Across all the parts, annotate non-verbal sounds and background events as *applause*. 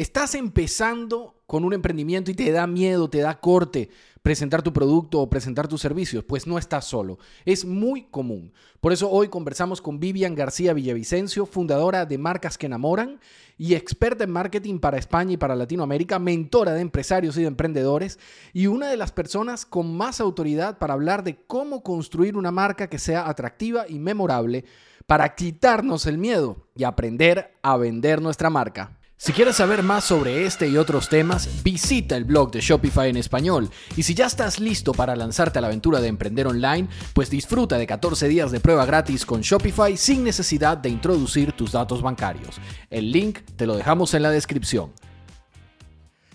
Estás empezando con un emprendimiento y te da miedo, te da corte presentar tu producto o presentar tus servicios. Pues no estás solo. Es muy común. Por eso hoy conversamos con Vivian García Villavicencio, fundadora de Marcas que Enamoran y experta en marketing para España y para Latinoamérica, mentora de empresarios y de emprendedores y una de las personas con más autoridad para hablar de cómo construir una marca que sea atractiva y memorable para quitarnos el miedo y aprender a vender nuestra marca. Si quieres saber más sobre este y otros temas, visita el blog de Shopify en español. Y si ya estás listo para lanzarte a la aventura de emprender online, pues disfruta de 14 días de prueba gratis con Shopify sin necesidad de introducir tus datos bancarios. El link te lo dejamos en la descripción.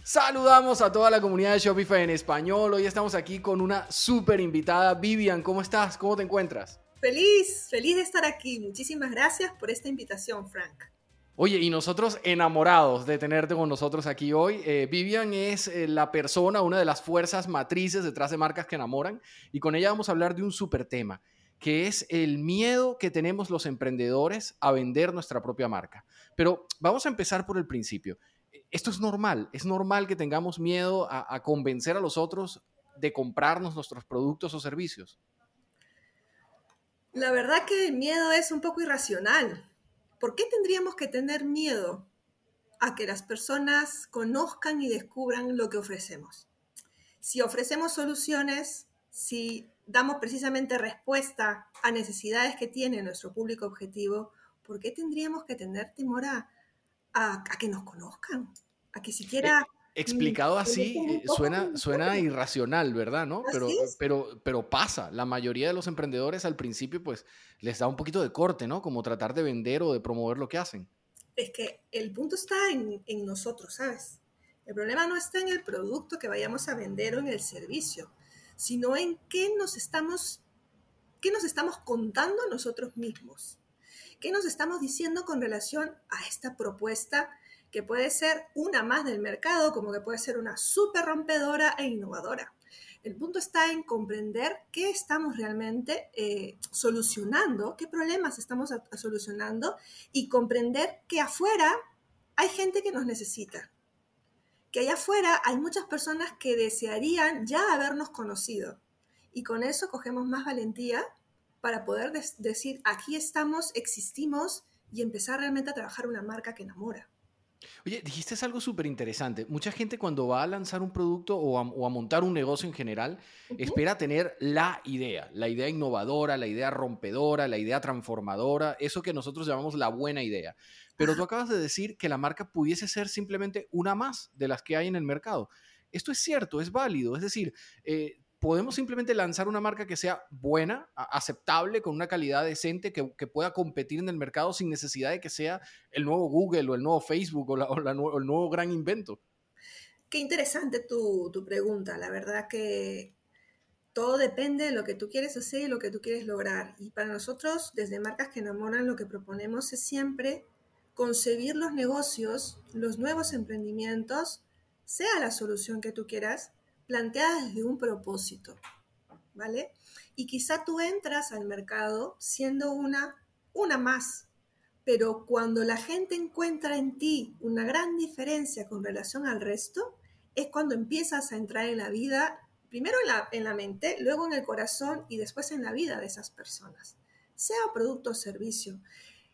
Saludamos a toda la comunidad de Shopify en español. Hoy estamos aquí con una súper invitada. Vivian, ¿cómo estás? ¿Cómo te encuentras? Feliz, feliz de estar aquí. Muchísimas gracias por esta invitación, Frank. Oye, y nosotros enamorados de tenerte con nosotros aquí hoy. Eh, Vivian es eh, la persona, una de las fuerzas matrices detrás de marcas que enamoran, y con ella vamos a hablar de un súper tema, que es el miedo que tenemos los emprendedores a vender nuestra propia marca. Pero vamos a empezar por el principio. Esto es normal, es normal que tengamos miedo a convencer a los otros de comprarnos nuestros productos o servicios. La verdad que el miedo es un poco irracional ¿por qué tendríamos que tener miedo a que las personas conozcan y descubran lo que ofrecemos? Si ofrecemos soluciones, si damos precisamente respuesta a necesidades que tiene nuestro público objetivo, ¿por qué tendríamos que tener temor a, que nos conozcan? A que siquiera explicado así eh, suena, suena irracional, ¿verdad? ¿No? Pero, pero, pero pasa. La mayoría de los emprendedores al principio, pues, les da un poquito de corte, ¿no? Como tratar de vender o de promover lo que hacen. Es que el punto está en, en nosotros, ¿sabes? El problema no está en el producto que vayamos a vender o en el servicio, sino en qué nos estamos, qué nos estamos contando nosotros mismos. ¿Qué nos estamos diciendo con relación a esta propuesta que puede ser una más del mercado, como que puede ser una súper rompedora e innovadora. El punto está en comprender qué estamos realmente eh, solucionando, qué problemas estamos solucionando y comprender que afuera hay gente que nos necesita. Que allá afuera hay muchas personas que desearían ya habernos conocido. Y con eso cogemos más valentía para poder decir, aquí estamos, existimos y empezar realmente a trabajar una marca que enamora. Oye, dijiste algo súper interesante. Mucha gente cuando va a lanzar un producto o a, montar un negocio en general, espera tener la idea, la idea innovadora, la idea rompedora, la idea transformadora, eso que nosotros llamamos la buena idea. Pero tú acabas de decir que la marca pudiese ser simplemente una más de las que hay en el mercado. Esto es cierto, es válido. Es decir, eh, podemos simplemente lanzar una marca que sea buena, aceptable, con una calidad decente, que, pueda competir en el mercado sin necesidad de que sea el nuevo Google o el nuevo Facebook o, el nuevo gran invento. Qué interesante tu, tu, pregunta. La verdad que todo depende de lo que tú quieres hacer y lo que tú quieres lograr. Y para nosotros, desde Marcas que Enamoran, lo que proponemos es siempre concebir los negocios, los nuevos emprendimientos, sea la solución que tú quieras, planteada desde un propósito, ¿vale? Y quizá tú entras al mercado siendo una, una más, pero cuando la gente encuentra en ti una gran diferencia con relación al resto, es cuando empiezas a entrar en la vida, primero en la, en la mente, luego en el corazón y después en la vida de esas personas, sea producto o servicio.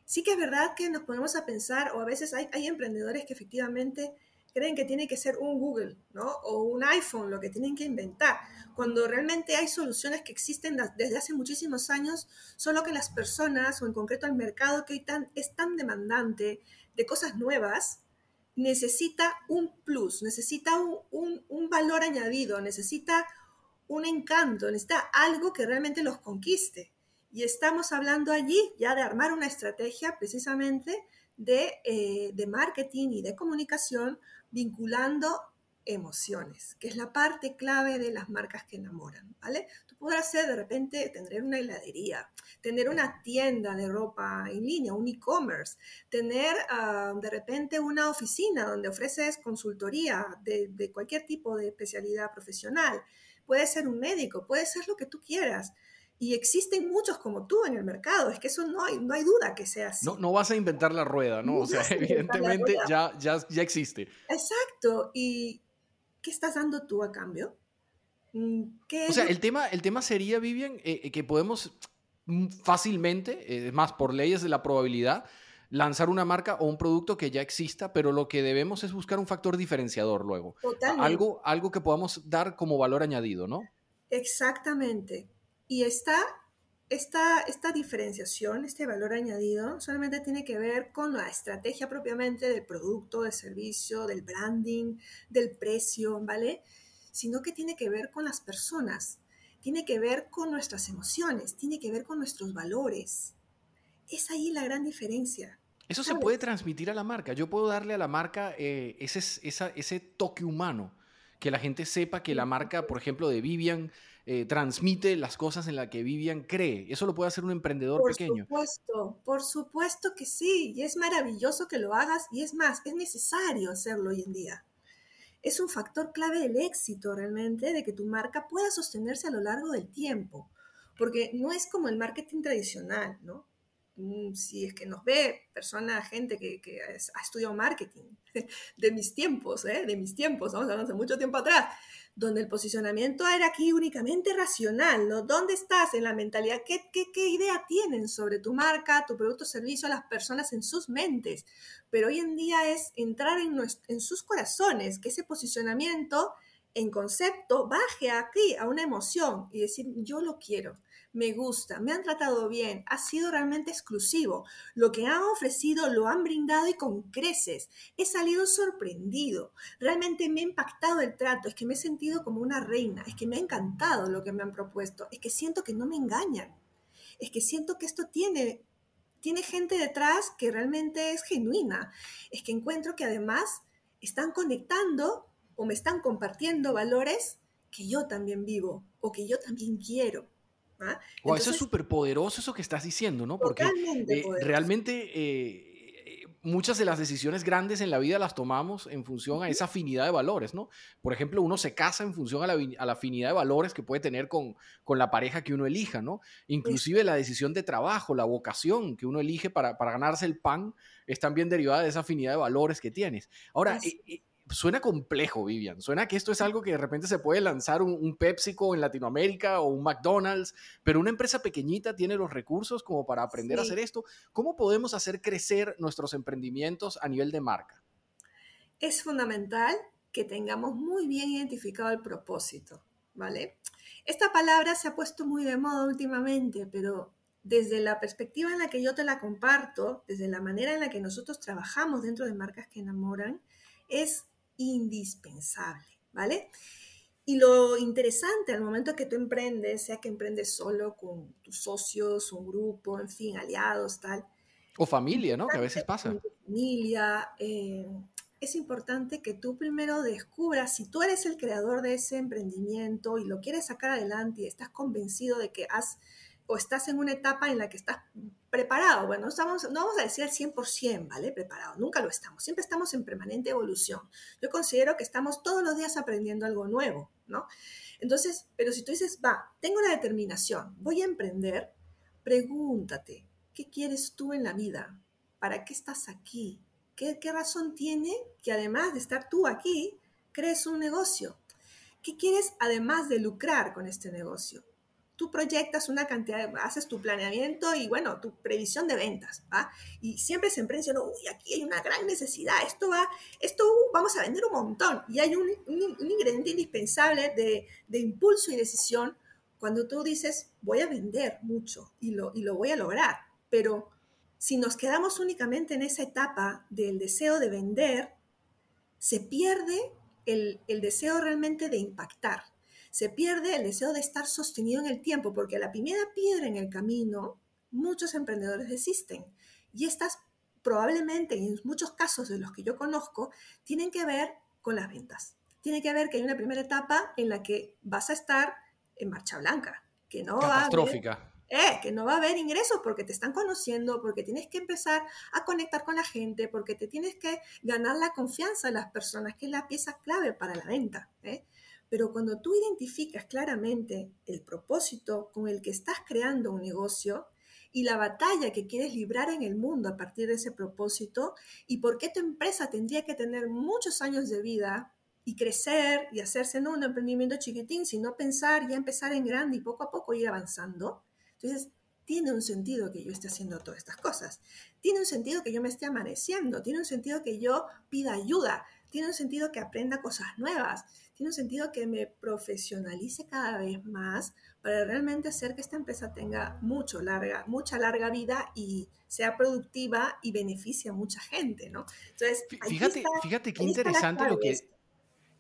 Sí que es verdad que nos ponemos a pensar, o a veces hay, hay emprendedores que efectivamente creen que tiene que ser un Google, ¿no? O un iPhone lo que tienen que inventar, cuando realmente hay soluciones que existen desde hace muchísimos años, solo que las personas, o en concreto el mercado que es tan demandante de cosas nuevas, necesita un plus, necesita un valor añadido, necesita un encanto, necesita algo que realmente los conquiste. Y estamos hablando allí ya de armar una estrategia precisamente de, eh, de, marketing y de comunicación vinculando emociones, que es la parte clave de las marcas que enamoran, ¿vale? Tú podrás ser de repente tener una heladería, tener una tienda de ropa en línea, un e-commerce, tener ah, de repente una oficina donde ofreces consultoría de, de cualquier tipo de especialidad profesional, puede ser un médico, puede ser lo que tú quieras. Y existen muchos como tú en el mercado, es que eso no hay, no hay duda que sea así. No, no vas a inventar la rueda, ¿no? o sea, evidentemente ya, ya, ya existe. Exacto. ¿Y qué estás dando tú a cambio? Mm, o sea, el tema, el tema sería, Vivian, eh, eh, que podemos mm, fácilmente, es más, por leyes de la probabilidad, lanzar una marca o un producto que ya exista, pero lo que debemos es buscar un factor diferenciador luego. Algo, algo que podamos dar como valor añadido, ¿no? Exactamente. Y esta, esta, esta diferenciación, este valor añadido, solamente tiene que ver con la estrategia propiamente del producto, del servicio, del branding, del precio, ¿vale? Sino que tiene que ver con las personas, tiene que ver con nuestras emociones, tiene que ver con nuestros valores. Es ahí la gran diferencia. Eso se puede transmitir a la marca. Yo puedo darle a la marca eh, ese, ese toque humano, que la gente sepa que la marca, por ejemplo, de Vivian, eh, transmite las cosas en las que Vivian cree. Eso lo puede hacer un emprendedor pequeño. Por supuesto, por supuesto que sí. Y es maravilloso que lo hagas. Y es más, es necesario hacerlo hoy en día. Es un factor clave del éxito realmente, de que tu marca pueda sostenerse a lo largo del tiempo. Porque no es como el marketing tradicional, ¿no? Mm, si es que nos ve persona, gente que, que ha estudiado marketing, *laughs* de mis tiempos, ¿eh? de mis tiempos, vamos a hablar hace mucho tiempo atrás, donde el posicionamiento era aquí únicamente racional, ¿no? ¿Dónde estás en la mentalidad? ¿Qué, qué, qué idea tienen sobre tu marca, tu producto o servicio las personas en sus mentes? Pero hoy en día es entrar en, en sus corazones, que ese posicionamiento en concepto baje aquí a una emoción y decir, yo lo quiero me gusta, me han tratado bien, ha sido realmente exclusivo. Lo que han ofrecido lo han brindado y con creces. He salido sorprendido. Realmente me ha impactado el trato, es que me he sentido como una reina, es que me ha encantado lo que me han propuesto, es que siento que no me engañan, es que siento que esto tiene tiene gente detrás que realmente es genuina. Es que encuentro que además están conectando o me están compartiendo valores que yo también vivo o que yo también quiero. ¿Ah? eso es súper poderoso eso que estás diciendo, ¿no? Porque eh, realmente eh, muchas de las decisiones grandes en la vida las tomamos en función a esa afinidad de valores, ¿no? Por ejemplo, uno se casa en función a la, afinidad de valores que puede tener con, con, la pareja que uno elija, ¿no? Inclusive la decisión de trabajo, la vocación que uno elige para, para ganarse el pan es también derivada de esa afinidad de valores que tienes. Ahora, suena complejo, Vivian. Suena que esto es algo que de repente se puede lanzar un, PepsiCo en Latinoamérica o un McDonald's, pero una empresa pequeñita tiene los recursos como para aprender a hacer esto. ¿Cómo podemos hacer crecer nuestros emprendimientos a nivel de marca? Es fundamental que tengamos muy bien identificado el propósito, ¿vale? Esta palabra se ha puesto muy de moda últimamente, pero desde la perspectiva en la que yo te la comparto, desde la manera en la que nosotros trabajamos dentro de marcas que enamoran, es indispensable, ¿vale? Y lo interesante al momento que tú emprendes, sea que emprendes solo con tus socios, un grupo, en fin, aliados, tal. O familia, ¿no? Que a veces pasa. Familia. Eh, es importante que tú primero descubras si tú eres el creador de ese emprendimiento y lo quieres sacar adelante y estás convencido de que has o estás en una etapa en la que estás preparado. Bueno, no, vamos a decir al 100%, ¿vale? Preparado, nunca lo estamos. Siempre estamos en permanente evolución. Yo considero que estamos todos los días aprendiendo algo nuevo, ¿no? Entonces, pero si tú dices, va, tengo la determinación, voy a emprender, pregúntate, ¿qué quieres tú en la vida? ¿Para qué estás aquí? ¿Qué, qué razón tiene que además de estar tú aquí, crees un negocio? ¿Qué quieres además de lucrar con este negocio? Tú proyectas una cantidad, haces tu planeamiento y bueno, tu previsión de ventas, ¿va? Y siempre se emprende uy, aquí hay una gran necesidad, esto va, esto uh, vamos a vender un montón. Y hay un, ingrediente indispensable de, de, impulso y decisión cuando tú dices, voy a vender mucho y lo, y lo voy a lograr. Pero si nos quedamos únicamente en esa etapa del deseo de vender, se pierde el, el deseo realmente de impactar se pierde el deseo de estar sostenido en el tiempo, porque la primera piedra en el camino, muchos emprendedores desisten. Y estas probablemente, en muchos casos de los que yo conozco, tienen que ver con las ventas. Tiene que ver que hay una primera etapa en la que vas a estar en marcha blanca, que no va a haber, eh, que no va a haber ingresos porque te están conociendo, porque tienes que empezar a conectar con la gente, porque te tienes que ganar la confianza de las personas, que es la pieza clave para la venta. ¿eh? Pero cuando tú identificas claramente el propósito con el que estás creando un negocio y la batalla que quieres librar en el mundo a partir de ese propósito y por qué tu empresa tendría que tener muchos años de vida y crecer y hacerse no un emprendimiento chiquitín, sino pensar y empezar en grande y poco a poco ir avanzando. Entonces, tiene un sentido que yo esté haciendo todas estas cosas. Tiene un sentido que yo me esté amaneciendo. Tiene un sentido que yo pida ayuda. Tiene un sentido que aprenda cosas nuevas. Tiene un sentido que me profesionalice cada vez más para realmente hacer que esta empresa tenga mucho larga, mucha larga vida y sea productiva y beneficie a mucha gente, ¿no? Entonces, fíjate, fíjate qué interesante lo que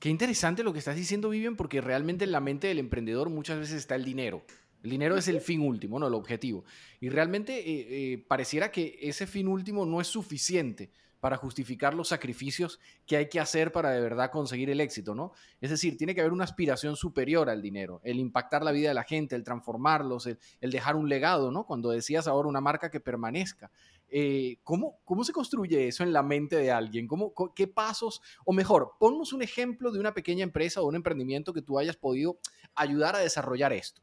Qué interesante lo que estás diciendo, Vivian, porque realmente en la mente del emprendedor muchas veces está el dinero. El dinero es el fin último, no el objetivo. Y realmente eh, eh, pareciera que ese fin último no es suficiente para justificar los sacrificios que hay que hacer para de verdad conseguir el éxito, ¿no? Es decir, tiene que haber una aspiración superior al dinero, el impactar la vida de la gente, el transformarlos, el, dejar un legado, ¿no? Cuando decías ahora una marca que permanezca. Eh, ¿cómo, ¿Cómo se construye eso en la mente de alguien? ¿Cómo, ¿Qué pasos? O mejor, ponnos un ejemplo de una pequeña empresa o un emprendimiento que tú hayas podido ayudar a desarrollar esto.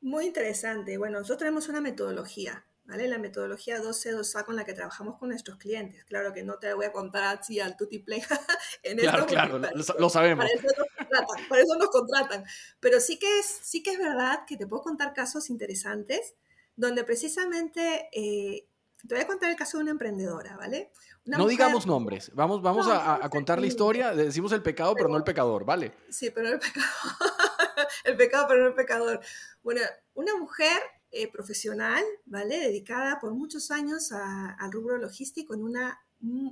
Muy interesante. Bueno, nosotros tenemos una metodología, ¿vale? La metodología 12-2A con la que trabajamos con nuestros clientes. Claro que no te voy a contar así al tutiplay *laughs* en Claro, claro, lo, sabemos. Para eso, nos contratan, para eso nos contratan. Pero sí que, es, sí que es verdad que te puedo contar casos interesantes donde precisamente... Eh, te voy a contar el caso de una emprendedora, ¿vale? no digamos nombres, vamos, vamos a, contar la historia, decimos el pecado, pero, pero no el pecador, ¿vale? Sí, pero no el pecado. *laughs* el pecado, pero no el pecador. Bueno, una mujer eh, profesional, ¿vale? Dedicada por muchos años al rubro logístico en una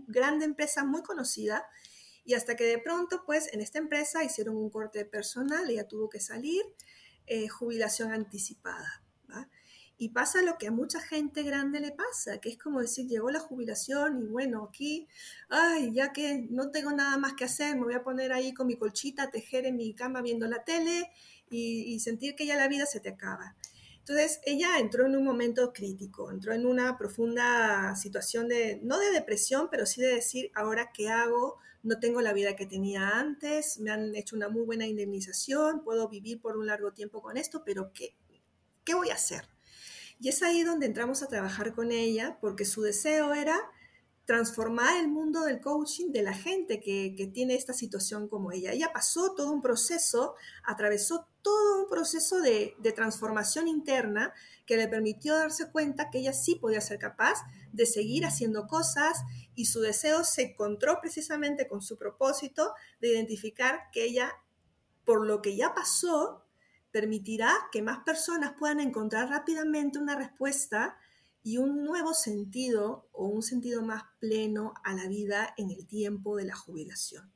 grande empresa muy conocida. Y hasta que de pronto, pues, en esta empresa hicieron un corte personal, ella tuvo que salir, eh, jubilación anticipada. ¿va? Y pasa lo que a mucha gente grande le pasa, que es como decir, llegó la jubilación y bueno, aquí, ay, ya que no tengo nada más que hacer, me voy a poner ahí con mi colchita tejer en mi cama viendo la tele y, sentir que ya la vida se te acaba. Entonces, ella entró en un momento crítico, entró en una profunda situación de, no de depresión, pero sí de decir, ahora qué hago, no tengo la vida que tenía antes, me han hecho una muy buena indemnización, puedo vivir por un largo tiempo con esto, pero ¿qué, qué voy a hacer? Y es ahí donde entramos a trabajar con ella, porque su deseo era transformar el mundo del coaching de la gente que, tiene esta situación como ella. Ella pasó todo un proceso, atravesó todo un proceso de, de, transformación interna que le permitió darse cuenta que ella sí podía ser capaz de seguir haciendo cosas y su deseo se encontró precisamente con su propósito de identificar que ella, por lo que ya pasó, permitirá que más personas puedan encontrar rápidamente una respuesta y un nuevo sentido o un sentido más pleno a la vida en el tiempo de la jubilación.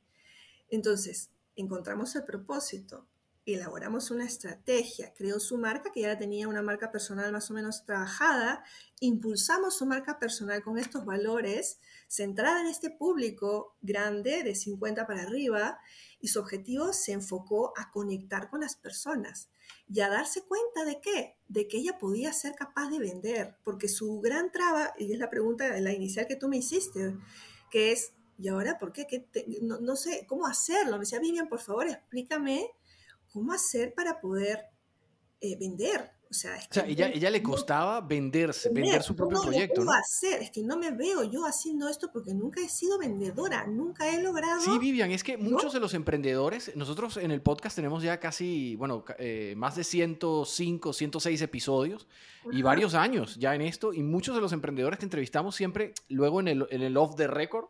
Entonces, encontramos el propósito, elaboramos una estrategia, creó su marca, que ya tenía una marca personal más o menos trabajada, impulsamos su marca personal con estos valores, centrada en este público grande de 50 para arriba, y su objetivo se enfocó a conectar con las personas y a darse cuenta de qué, de que ella podía ser capaz de vender, porque su gran traba, y es la pregunta, la inicial que tú me hiciste, que es, ¿y ahora por qué? no, no, sé cómo hacerlo. Me decía, Vivian, por favor, explícame cómo hacer para poder eh, vender. O sea, es que ella, ella, le costaba venderse, vender, su propio proyecto. ¿no? hacer? Es que no me veo yo haciendo esto porque nunca he sido vendedora, nunca he logrado. Sí, Vivian, es que muchos de los emprendedores, nosotros en el podcast tenemos ya casi, bueno, eh, más de 105, 106 episodios y varios años ya en esto. Y muchos de los emprendedores que entrevistamos siempre, luego en el, en el off the record,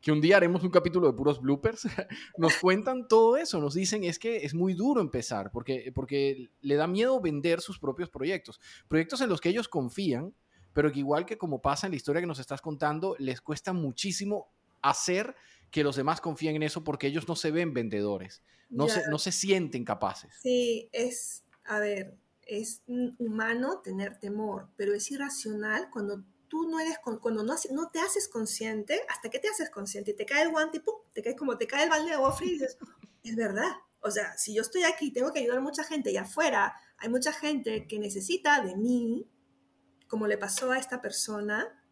que un día haremos un capítulo de puros bloopers, *laughs* nos cuentan todo eso, nos dicen es que es muy duro empezar porque, porque le da miedo vender sus propios proyectos, proyectos en los que ellos confían, pero que igual que como pasa en la historia que nos estás contando, les cuesta muchísimo hacer que los demás confíen en eso porque ellos no se ven vendedores, no, se, no se sienten capaces. Sí, es, a ver, es humano tener temor, pero es irracional cuando tú no eres, cuando no, no te haces consciente, hasta que te haces consciente y te cae el guante y pum, te caes como te cae el balde de agua fría y dices, *laughs* es verdad. O sea, si yo estoy aquí, tengo que ayudar a mucha gente y afuera hay mucha gente que necesita de mí, como le pasó a esta persona,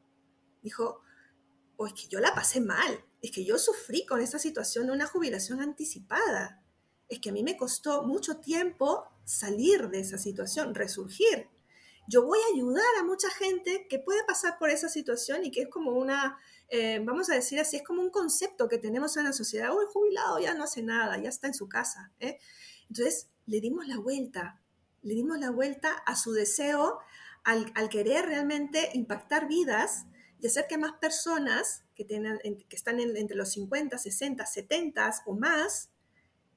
dijo, o es que yo la pasé mal, es que yo sufrí con esta situación de una jubilación anticipada, es que a mí me costó mucho tiempo salir de esa situación, resurgir. Yo voy a ayudar a mucha gente que puede pasar por esa situación y que es como una, eh, vamos a decir así, es como un concepto que tenemos en la sociedad, oh, jubilado ya no hace nada, ya está en su casa. ¿eh? Entonces, le dimos la vuelta, le dimos la vuelta a su deseo al, querer realmente impactar vidas y hacer que más personas que, tengan, que están entre los 50, 60, 70 o más,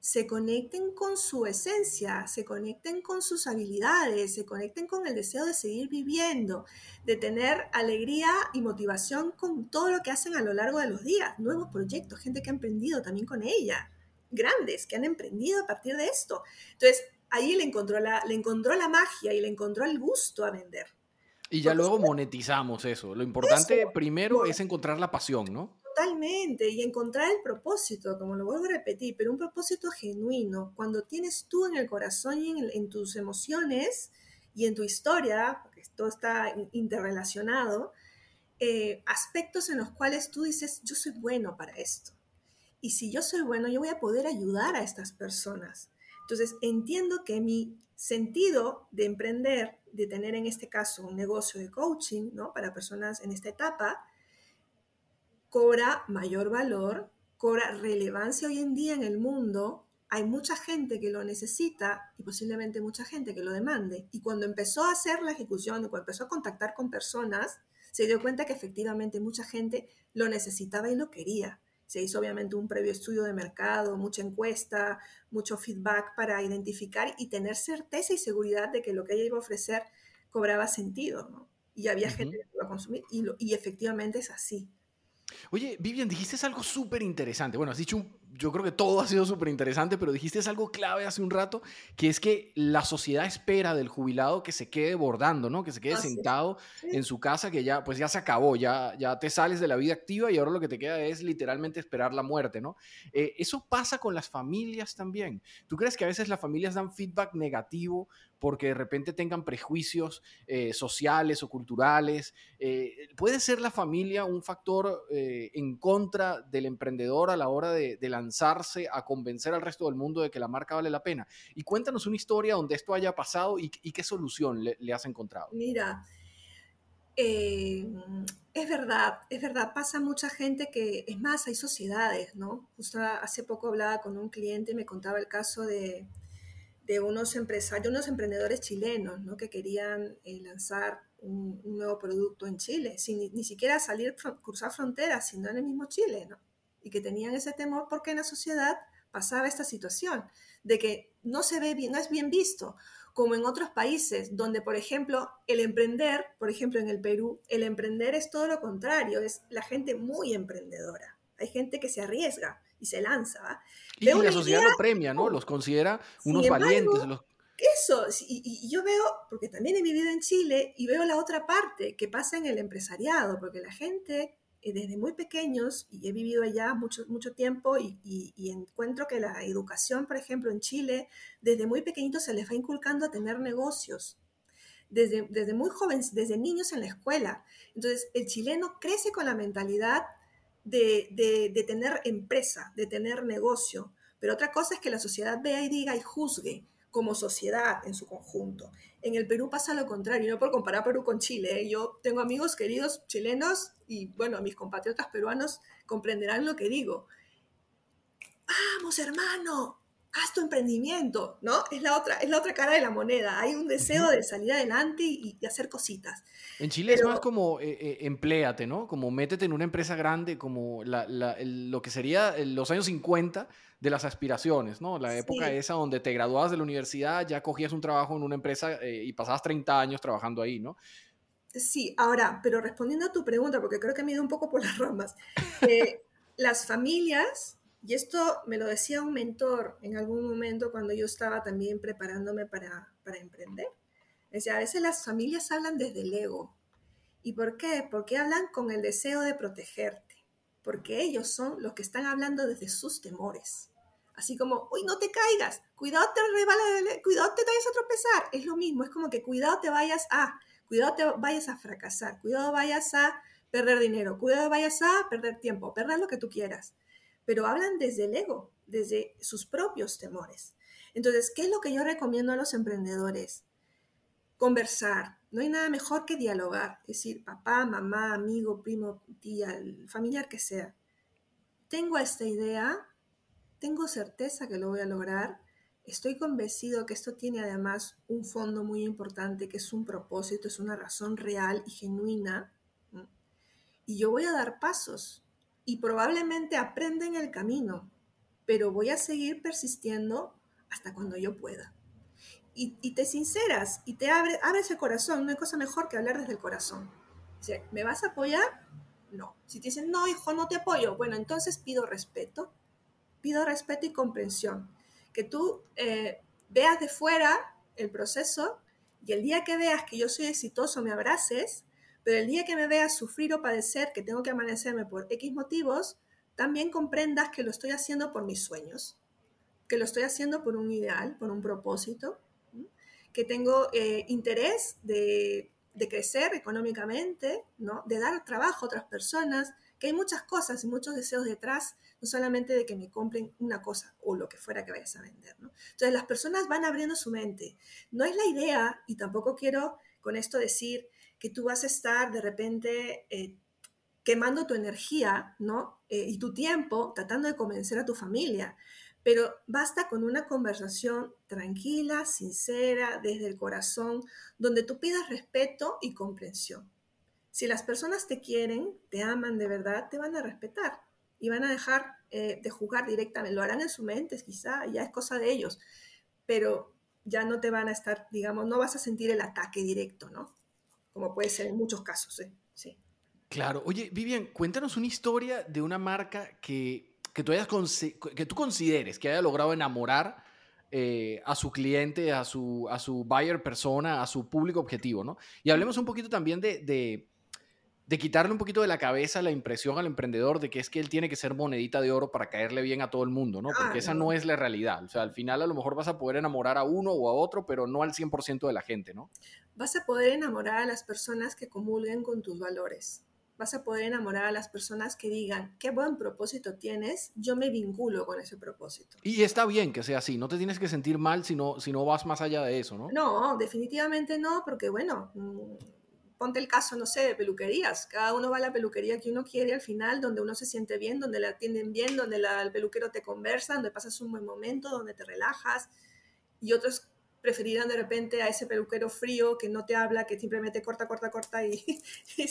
se conecten con su esencia, se conecten con sus habilidades, se conecten con el deseo de seguir viviendo, de tener alegría y motivación con todo lo que hacen a lo largo de los días, nuevos proyectos, gente que ha emprendido también con ella, grandes que han emprendido a partir de esto. Entonces, ahí le encontró la, le encontró la magia y le encontró el gusto a vender. Y ya luego monetizamos eso. Lo importante primero es encontrar la pasión, ¿no? Totalmente, y encontrar el propósito, como lo vuelvo a repetir, pero un propósito genuino, cuando tienes tú en el corazón y en, tus emociones y en tu historia, porque todo está interrelacionado, eh, aspectos en los cuales tú dices, yo soy bueno para esto. Y si yo soy bueno, yo voy a poder ayudar a estas personas. Entonces, entiendo que mi sentido de emprender, de tener en este caso un negocio de coaching, ¿no? Para personas en esta etapa, cobra mayor valor, cobra relevancia hoy en día en el mundo. Hay mucha gente que lo necesita y posiblemente mucha gente que lo demande. Y cuando empezó a hacer la ejecución, cuando empezó a contactar con personas, se dio cuenta que efectivamente mucha gente lo necesitaba y lo quería. Se hizo obviamente un previo estudio de mercado, mucha encuesta, mucho feedback para identificar y tener certeza y seguridad de que lo que ella iba a ofrecer cobraba sentido, Y había gente que lo iba a consumir y, y efectivamente es así. Oye, Vivian, dijiste algo súper interesante. Bueno, has dicho un yo creo que todo ha sido súper interesante, pero dijiste algo clave hace un rato, que es que la sociedad espera del jubilado que se quede bordando, ¿no? Que se quede sentado en su casa, que ya, pues ya se acabó, ya, ya te sales de la vida activa y ahora lo que te queda es literalmente esperar la muerte, ¿no? Eh, eso pasa con las familias también. ¿Tú crees que a veces las familias dan feedback negativo porque de repente tengan prejuicios eh, sociales o culturales? Eh, ¿Puede ser la familia un factor en contra del emprendedor a la hora de, lanzarse a convencer al resto del mundo de que la marca vale la pena. Y cuéntanos una historia donde esto haya pasado y, qué solución le, has encontrado. Mira, eh, es verdad, es verdad, pasa mucha gente que, es más, hay sociedades, ¿no? Justo hace poco hablaba con un cliente y me contaba el caso de, de unos empresarios, unos emprendedores chilenos, ¿no? Que querían eh, lanzar un, nuevo producto en Chile, sin ni, siquiera salir, cruzar fronteras, sino en el mismo Chile, ¿no? y que tenían ese temor porque en la sociedad pasaba esta situación de que no se ve bien, no es bien visto, como en otros países donde, por ejemplo, el emprender, por ejemplo, en el Perú, el emprender es todo lo contrario, es la gente muy emprendedora. Hay gente que se arriesga y se lanza. Y, la sociedad lo premia, ¿no? Los considera unos valientes. Eso, y, y, yo veo, porque también he vivido en Chile, y veo la otra parte que pasa en el empresariado, porque la gente eh, desde muy pequeños, y he vivido allá mucho, mucho tiempo, y, encuentro que la educación, por ejemplo, en Chile, desde muy pequeñitos se les va inculcando a tener negocios. Desde, desde muy jóvenes, desde niños en la escuela. Entonces, el chileno crece con la mentalidad de, de, tener empresa, de tener negocio. Pero otra cosa es que la sociedad vea y diga y juzgue como sociedad en su conjunto. En el Perú pasa lo contrario, no por comparar Perú con Chile. ¿eh? Yo tengo amigos queridos chilenos y, bueno, mis compatriotas peruanos comprenderán lo que digo. Vamos, hermano, haz tu emprendimiento, ¿no? Es la otra, es la otra cara de la moneda. Hay un deseo de salir adelante y, hacer cositas. En Chile es más como eh, eh, empléate, ¿no? Como métete en una empresa grande, como lo que sería los años 50 de las aspiraciones, ¿no? La época esa donde te graduabas de la universidad, ya cogías un trabajo en una empresa eh, y pasabas 30 años trabajando ahí, ¿no? Sí, ahora, pero respondiendo a tu pregunta, porque creo que me he ido un poco por las ramas, *laughs* las familias y esto me lo decía un mentor en algún momento cuando yo estaba también preparándome para, para emprender. Decía, a veces las familias hablan desde el ego. ¿Y por qué? Porque hablan con el deseo de protegerte. Porque ellos son los que están hablando desde sus temores. Así como, uy, no te caigas, cuidado te cuidado te vayas a tropezar. Es lo mismo, es como que cuidado te vayas a, cuidado te vayas a fracasar, cuidado vayas a perder dinero, cuidado vayas a perder tiempo, perder lo que tú quieras. Pero hablan desde el ego, desde sus propios temores. Entonces, ¿qué es lo que yo recomiendo a los emprendedores? Conversar. No hay nada mejor que dialogar. Es decir, papá, mamá, amigo, primo, tía, familiar que sea. Tengo esta idea, tengo certeza que lo voy a lograr. Estoy convencido que esto tiene además un fondo muy importante, que es un propósito, es una razón real y genuina. Y yo voy a dar pasos y probablemente aprenda en el camino, pero voy a seguir persistiendo hasta cuando yo pueda. Y, te sinceras y te abre, abres el corazón. No hay cosa mejor que hablar desde el corazón. ¿Me vas a apoyar? No. Si te dicen, no, hijo, no te apoyo, bueno, entonces pido respeto. Pido respeto y comprensión. Que tú eh, veas de fuera el proceso y el día que veas que yo soy exitoso me abraces, pero el día que me veas sufrir o padecer, que tengo que amanecerme por X motivos, también comprendas que lo estoy haciendo por mis sueños que lo estoy haciendo por un ideal, por un propósito, que tengo eh, interés de, crecer económicamente, ¿no? de dar trabajo a otras personas, que hay muchas cosas y muchos deseos detrás, no solamente de que me compren una cosa o lo que fuera que vayas a vender. Entonces las personas van abriendo su mente. No es la idea, y tampoco quiero con esto decir que tú vas a estar de repente eh, quemando tu energía ¿no? Eh, y tu tiempo tratando de convencer a tu familia. Pero basta con una conversación tranquila, sincera, desde el corazón, donde tú pidas respeto y comprensión. Si las personas te quieren, te aman de verdad, te van a respetar y van a dejar eh, de juzgar directamente. Lo harán en su mente, quizá, ya es cosa de ellos, pero ya no te van a estar, digamos, no vas a sentir el ataque directo, ¿no? Como puede ser en muchos casos, ¿eh? Sí. Claro. Oye, Vivian, cuéntanos una historia de una marca que que tú, hayas que tú consideres que haya logrado enamorar eh, a su cliente, a su, a su buyer persona, a su público objetivo, ¿no? Y hablemos un poquito también de, de, quitarle un poquito de la cabeza la impresión al emprendedor de que es que él tiene que ser monedita de oro para caerle bien a todo el mundo, ¿no? Porque esa no es la realidad. O sea, al final a lo mejor vas a poder enamorar a uno o a otro, pero no al 100% de la gente, ¿no? Vas a poder enamorar a las personas que comulguen con tus valores vas a poder enamorar a las personas que digan, qué buen propósito tienes, yo me vinculo con ese propósito. Y está bien que sea así, no te tienes que sentir mal si no, si no vas más allá de eso, ¿no? No, definitivamente no, porque bueno, mm, ponte el caso, no sé, de peluquerías. Cada uno va a la peluquería que uno quiere al final, donde uno se siente bien, donde le atienden bien, donde el peluquero te conversa, donde pasas un buen momento, donde te relajas. Y otros preferirán de repente a ese peluquero frío que no te habla, que simplemente corta, corta, corta y, *laughs* y,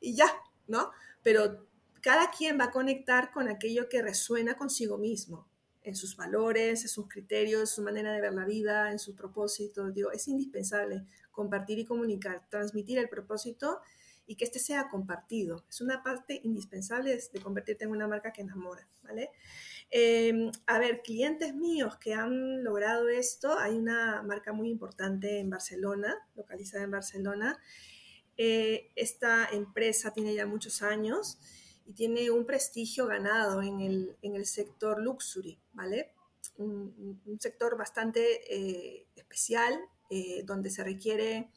y ya, ¿no? Pero cada quien va a conectar con aquello que resuena consigo mismo, en sus valores, en sus criterios, en su manera de ver la vida, en sus propósitos. Digo, es indispensable compartir y comunicar, transmitir el propósito y que este sea compartido. Es una parte indispensable de convertirte en una marca que enamora, ¿vale? Em, a ver, clientes míos que han logrado esto, hay una marca muy importante en Barcelona, localizada en Barcelona, eh, esta empresa tiene ya muchos años y tiene un prestigio ganado en el, en el sector luxury, ¿vale? Un, sector bastante eh, especial eh, donde se requiere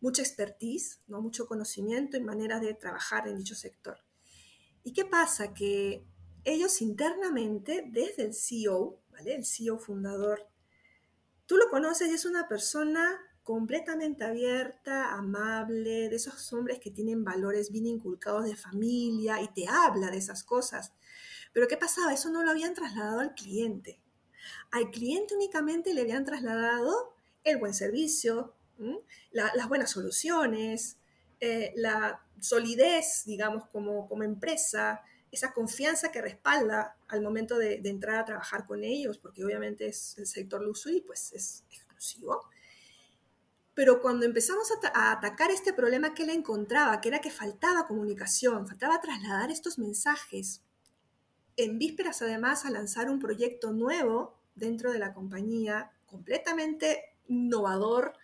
mucha expertise, ¿no? mucho conocimiento y maneras de trabajar en dicho sector. ¿Y qué pasa? Que ellos internamente, desde el CEO, ¿vale? El CEO fundador, tú lo conoces y es una persona completamente abierta, amable, de esos hombres que tienen valores bien inculcados de familia y te habla de esas cosas. Pero ¿qué pasaba? Eso no lo habían trasladado al cliente. Al cliente únicamente le habían trasladado el buen servicio, las buenas soluciones, eh, la solidez, digamos, como, como empresa, esa confianza que respalda al momento de, de, entrar a trabajar con ellos, porque obviamente es el sector luxury, pues es exclusivo. Pero cuando empezamos a, atacar este problema que él encontraba, que era que faltaba comunicación, faltaba trasladar estos mensajes, en vísperas además a lanzar un proyecto nuevo dentro de la compañía, completamente innovador,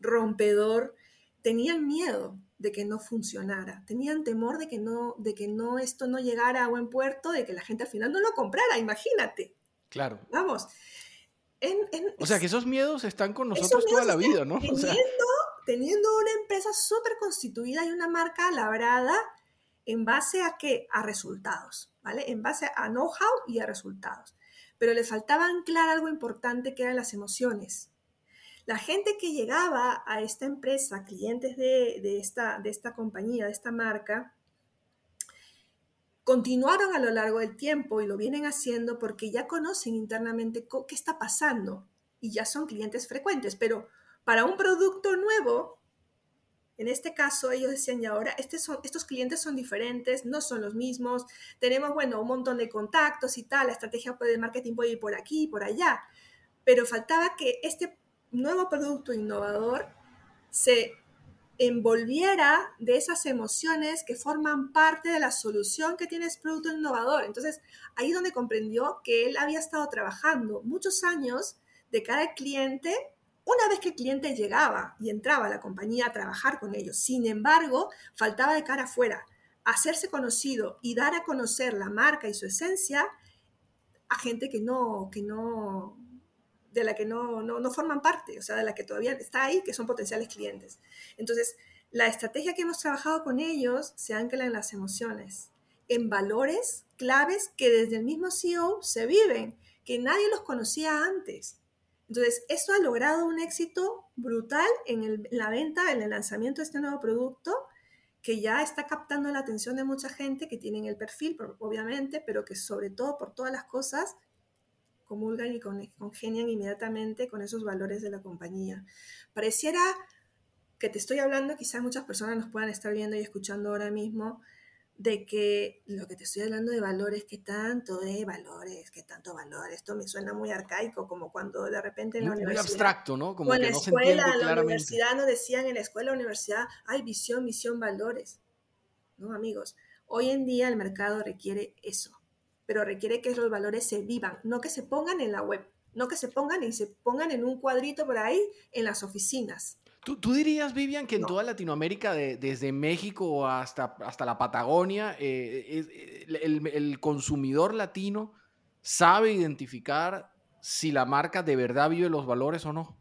rompedor, tenían miedo de que no funcionara, tenían temor de que no, de que no esto no llegara a buen puerto, de que la gente al final no lo comprara, imagínate. Claro. Vamos o sea, que esos miedos están con nosotros toda la vida, ¿no? Teniendo, teniendo una empresa súper constituida y una marca labrada, en base a qué? A resultados, ¿vale? En base a know-how y a resultados. Pero le faltaba anclar algo importante que eran las emociones. La gente que llegaba a esta empresa, clientes de, esta, de esta compañía, de esta marca, continuaron a lo largo del tiempo y lo vienen haciendo porque ya conocen internamente qué está pasando y ya son clientes frecuentes. Pero para un producto nuevo, en este caso ellos decían, y ahora este estos clientes son diferentes, no son los mismos, tenemos, bueno, un montón de contactos y tal, la estrategia de marketing puede ir por aquí, por allá, pero faltaba que este nuevo producto innovador se envolviera de esas emociones que forman parte de la solución que tiene producto innovador. Entonces, ahí donde comprendió que él había estado trabajando muchos años de cada cliente una vez que el cliente llegaba y entraba a la compañía a trabajar con ellos. Sin embargo, faltaba de cara afuera hacerse conocido y dar a conocer la marca y su esencia a gente que no, que no, de la que no, no, forman parte, o sea, de la que todavía está ahí, que son potenciales clientes. Entonces, la estrategia que hemos trabajado con ellos se ancla en las emociones, en valores claves que desde el mismo CEO se viven, que nadie los conocía antes. Entonces, esto ha logrado un éxito brutal en, la venta, en el lanzamiento de este nuevo producto, que ya está captando la atención de mucha gente que tienen el perfil, obviamente, pero que sobre todo por todas las cosas comulgan y congenian inmediatamente con esos valores de la compañía. Pareciera que te estoy hablando, quizás muchas personas nos puedan estar viendo y escuchando ahora mismo, de que lo que te estoy hablando de valores, que tanto de valores, que tanto valores, esto me suena muy arcaico, como cuando de repente en la universidad... Muy abstracto, ¿no? Como en la escuela, en la universidad nos decían en la escuela, universidad, hay visión, misión, valores. ¿No, amigos? Hoy en día el mercado requiere eso pero requiere que los valores se vivan, no que se pongan en la web, no que se pongan y se pongan en un cuadrito por ahí en las oficinas. ¿Tú, dirías, Vivian, que en toda Latinoamérica, desde México hasta, hasta la Patagonia, eh, eh, el, consumidor latino sabe identificar si la marca de verdad vive los valores o no?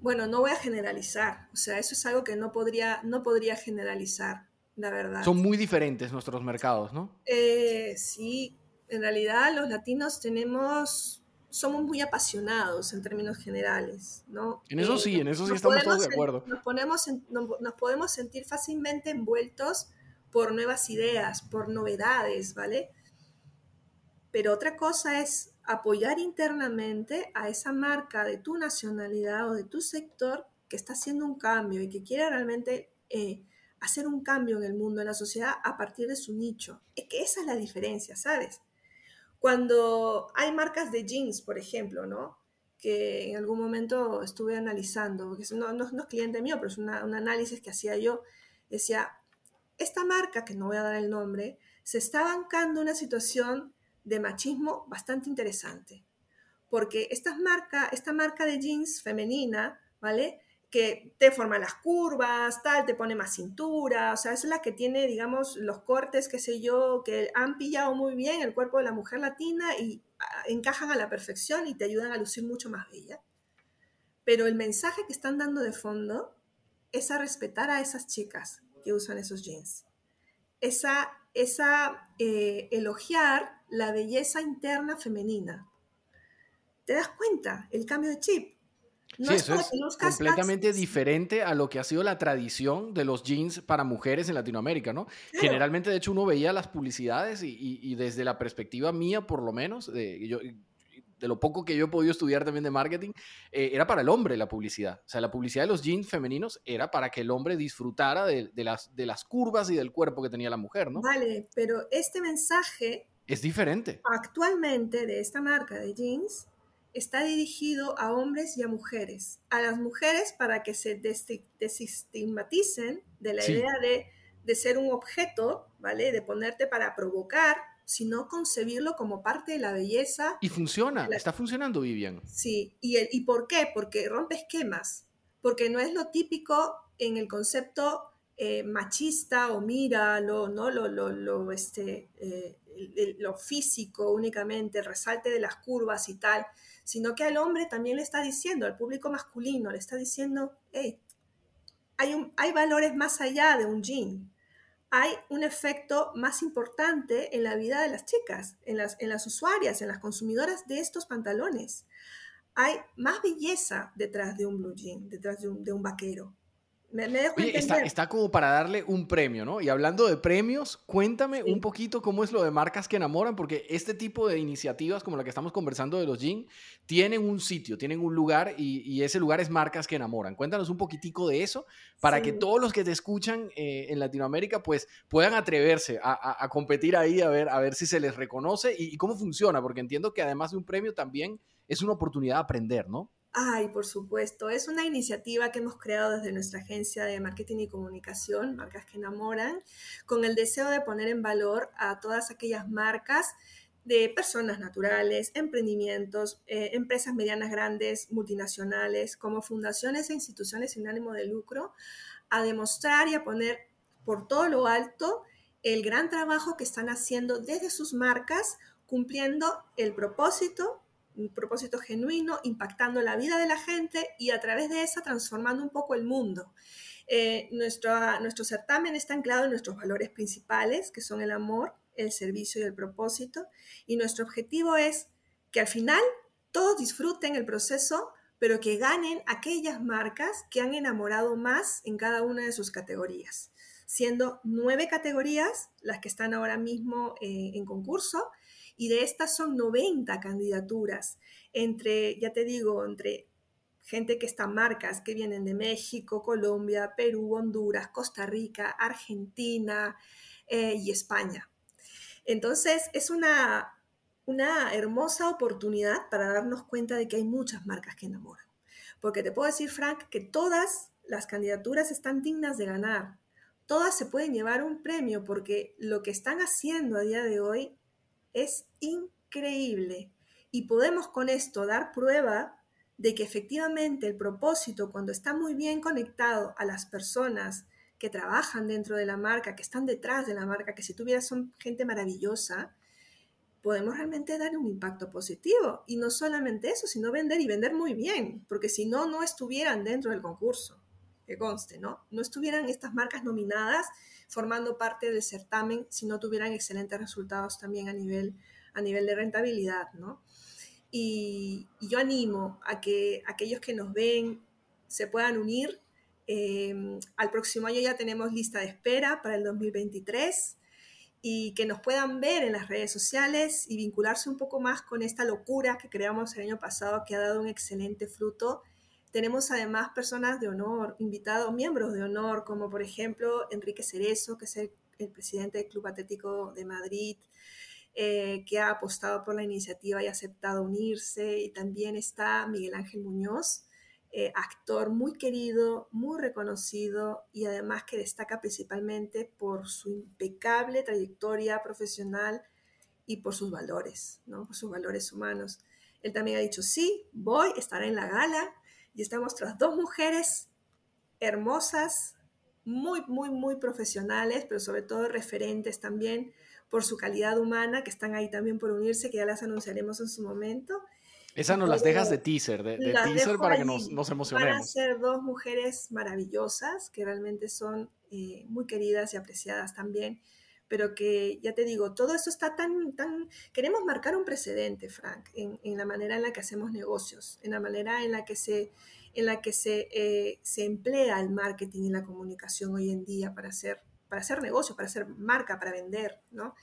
bueno, no voy a generalizar. O sea, eso es algo que no podría, no podría generalizar la verdad. Son muy diferentes nuestros mercados, ¿no? Eh, sí, en realidad los latinos tenemos, somos muy apasionados en términos generales, ¿no? En eso sí, en eso sí estamos todos de acuerdo. Nos, ponemos nos, podemos sentir fácilmente envueltos por nuevas ideas, por novedades, ¿vale? Pero otra cosa es apoyar internamente a esa marca de tu nacionalidad o de tu sector que está haciendo un cambio y que quiere realmente eh, hacer un cambio en el mundo, en la sociedad, a partir de su nicho. Es que esa es la diferencia, ¿sabes? Cuando hay marcas de jeans, por ejemplo, ¿no? Que en algún momento estuve analizando, porque no, no, es cliente mío, pero es un análisis que hacía yo, decía, esta marca, que no voy a dar el nombre, se está bancando una situación de machismo bastante interesante. Porque esta marca, esta marca de jeans femenina, ¿vale? Que te forma las curvas, tal, te pone más cintura, o sea, es la que tiene, digamos, los cortes, qué sé yo, que han pillado muy bien el cuerpo de la mujer latina y ah, encajan a la perfección y te ayudan a lucir mucho más bella. Pero el mensaje que están dando de fondo es a respetar a esas chicas que usan esos jeans. Esa, esa eh, elogiar la belleza interna femenina. ¿Te das cuenta? El cambio de chip sí, eso es completamente diferente a lo que ha sido la tradición de los jeans para mujeres en Latinoamérica, ¿no? Generalmente, de hecho, uno veía las publicidades y, desde la perspectiva mía, por lo menos, de, yo, de lo poco que yo he podido estudiar también de marketing, eh, era para el hombre la publicidad. O sea, la publicidad de los jeans femeninos era para que el hombre disfrutara de, las, de las curvas y del cuerpo que tenía la mujer, ¿no? Vale, pero este mensaje... Es diferente. Actualmente de esta marca de jeans está dirigido a hombres y a mujeres. A las mujeres para que se desestigmaticen de la idea de, ser un objeto, ¿vale? De ponerte para provocar, sino concebirlo como parte de la belleza. Y funciona, está funcionando, Vivian. Sí, ¿Y, ¿y por qué? Porque rompe esquemas, porque no es lo típico en el concepto eh, machista o mira ¿no? Lo, lo, lo, este, eh, lo físico únicamente, el resalte de las curvas y tal, sino que al hombre también le está diciendo, al público masculino, le está diciendo, hey, hay, hay valores más allá de un jean. Hay un efecto más importante en la vida de las chicas, en las, en las usuarias, en las consumidoras de estos pantalones. Hay más belleza detrás de un blue jean, detrás de un, de un vaquero. Me, está, como para darle un premio, ¿no? Y hablando de premios, cuéntame un poquito cómo es lo de marcas que enamoran, porque este tipo de iniciativas como la que estamos conversando de los jeans, tienen un sitio, tienen un lugar y, ese lugar es marcas que enamoran. Cuéntanos un poquitico de eso para que todos los que te escuchan eh, en Latinoamérica pues puedan atreverse a, competir ahí, a ver, a ver si se les reconoce y cómo funciona, porque entiendo que además de un premio también es una oportunidad de aprender, ¿no? Ay, por supuesto. Es una iniciativa que hemos creado desde nuestra agencia de marketing y comunicación, Marcas que enamoran, con el deseo de poner en valor a todas aquellas marcas de personas naturales, emprendimientos, eh, empresas medianas, grandes, multinacionales, como fundaciones e instituciones sin ánimo de lucro, a demostrar y a poner por todo lo alto el gran trabajo que están haciendo desde sus marcas, cumpliendo el propósito un propósito genuino, impactando la vida de la gente y a través de esa transformando un poco el mundo. Eh, nuestro, certamen está anclado en nuestros valores principales, que son el amor, el servicio y el propósito, y nuestro objetivo es que al final todos disfruten el proceso, pero que ganen aquellas marcas que han enamorado más en cada una de sus categorías, siendo nueve categorías las que están ahora mismo eh, en concurso y de estas son 90 candidaturas entre, ya te digo, entre gente que está marcas que vienen de México, Colombia, Perú, Honduras, Costa Rica, Argentina eh, y España. Entonces es una, una hermosa oportunidad para darnos cuenta de que hay muchas marcas que enamoran. Porque te puedo decir, Frank, que todas las candidaturas están dignas de ganar. Todas se pueden llevar un premio porque lo que están haciendo a día de hoy es increíble. Y podemos con esto dar prueba de que efectivamente el propósito, cuando está muy bien conectado a las personas que trabajan dentro de la marca, que están detrás de la marca, que si tuvieras son gente maravillosa, podemos realmente dar un impacto positivo. Y no solamente eso, sino vender y vender muy bien, porque si no, no estuvieran dentro del concurso, que conste, ¿no? No estuvieran estas marcas nominadas formando parte del certamen si no tuvieran excelentes resultados también a nivel, a nivel de rentabilidad, ¿no? Y, yo animo a que aquellos que nos ven se puedan unir. Em, al próximo año ya tenemos lista de espera para el 2023 y que nos puedan ver en las redes sociales y vincularse un poco más con esta locura que creamos el año pasado que ha dado un excelente fruto tenemos además personas de honor, invitados, miembros de honor, como por ejemplo Enrique Cerezo, que es el, presidente del Club Atlético de Madrid, eh, que ha apostado por la iniciativa y ha aceptado unirse. Y también está Miguel Ángel Muñoz, eh, actor muy querido, muy reconocido y además que destaca principalmente por su impecable trayectoria profesional y por sus valores, ¿no? por sus valores humanos. Él también ha dicho, sí, voy, estaré en la gala, y estamos tras dos mujeres hermosas, muy, muy, muy profesionales, pero sobre todo referentes también por su calidad humana, que están ahí también por unirse, que ya las anunciaremos en su momento. Esas nos las dejas de teaser, de, teaser para que nos, nos, emocionemos. Van a ser dos mujeres maravillosas, que realmente son eh, muy queridas y apreciadas también pero que ya te digo, todo eso está tan, tan, queremos marcar un precedente, Frank, en, en la manera en la que hacemos negocios, en la manera en la que se, en la que se, eh, se emplea el marketing y la comunicación hoy en día para hacer, para hacer negocio, para hacer marca, para vender, ¿no?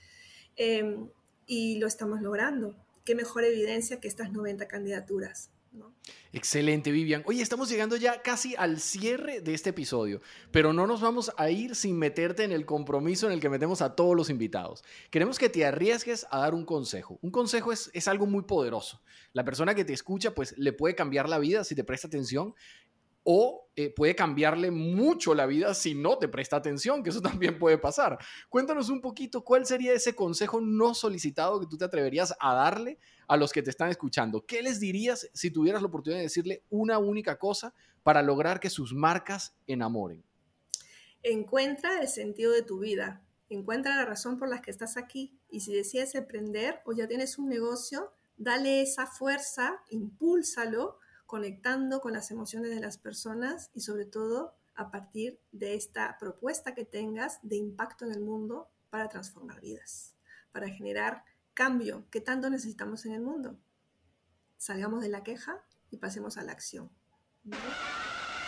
Em, y lo estamos logrando. Qué mejor evidencia que estas 90 candidaturas. Excelente, Vivian. Oye, estamos llegando ya casi al cierre de este episodio, pero no nos vamos a ir sin meterte en el compromiso en el que metemos a todos los invitados. Queremos que te arriesgues a dar un consejo. Un consejo es, es algo muy poderoso. La persona que te escucha, pues le puede cambiar la vida si te presta atención o eh, puede cambiarle mucho la vida si no te presta atención, que eso *laughs* también puede pasar. Cuéntanos un poquito cuál sería ese consejo no solicitado que tú te atreverías a darle a los que te están escuchando. ¿Qué les dirías si tuvieras la oportunidad de decirle una única cosa para lograr que sus marcas enamoren? Encuentra el sentido de tu vida, encuentra la razón por la que estás aquí y si decides emprender o ya tienes un negocio, dale esa fuerza, impúlsalo conectando con las emociones de las personas y sobre todo a partir de esta propuesta que tengas de impacto en el mundo para transformar vidas, para generar cambio que tanto necesitamos en el mundo. Salgamos de la queja y pasemos a la acción.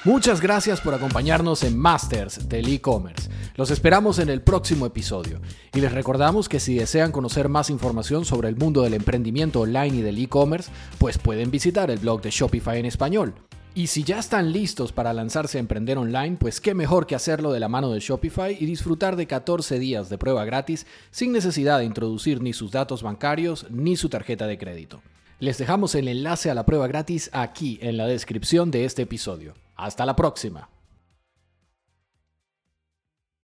Muchas gracias por acompañarnos en Masters del e-commerce. Los esperamos en el próximo episodio y les recordamos que si desean conocer más información sobre el mundo del emprendimiento online y del e-commerce, pues pueden visitar el blog de Shopify en español. Y si ya están listos para lanzarse a emprender online, pues qué mejor que hacerlo de la mano de Shopify y disfrutar de 14 días de prueba gratis sin necesidad de introducir ni sus datos bancarios ni su tarjeta de crédito. Les dejamos el enlace a la prueba gratis aquí en la descripción de este episodio. Hasta la próxima.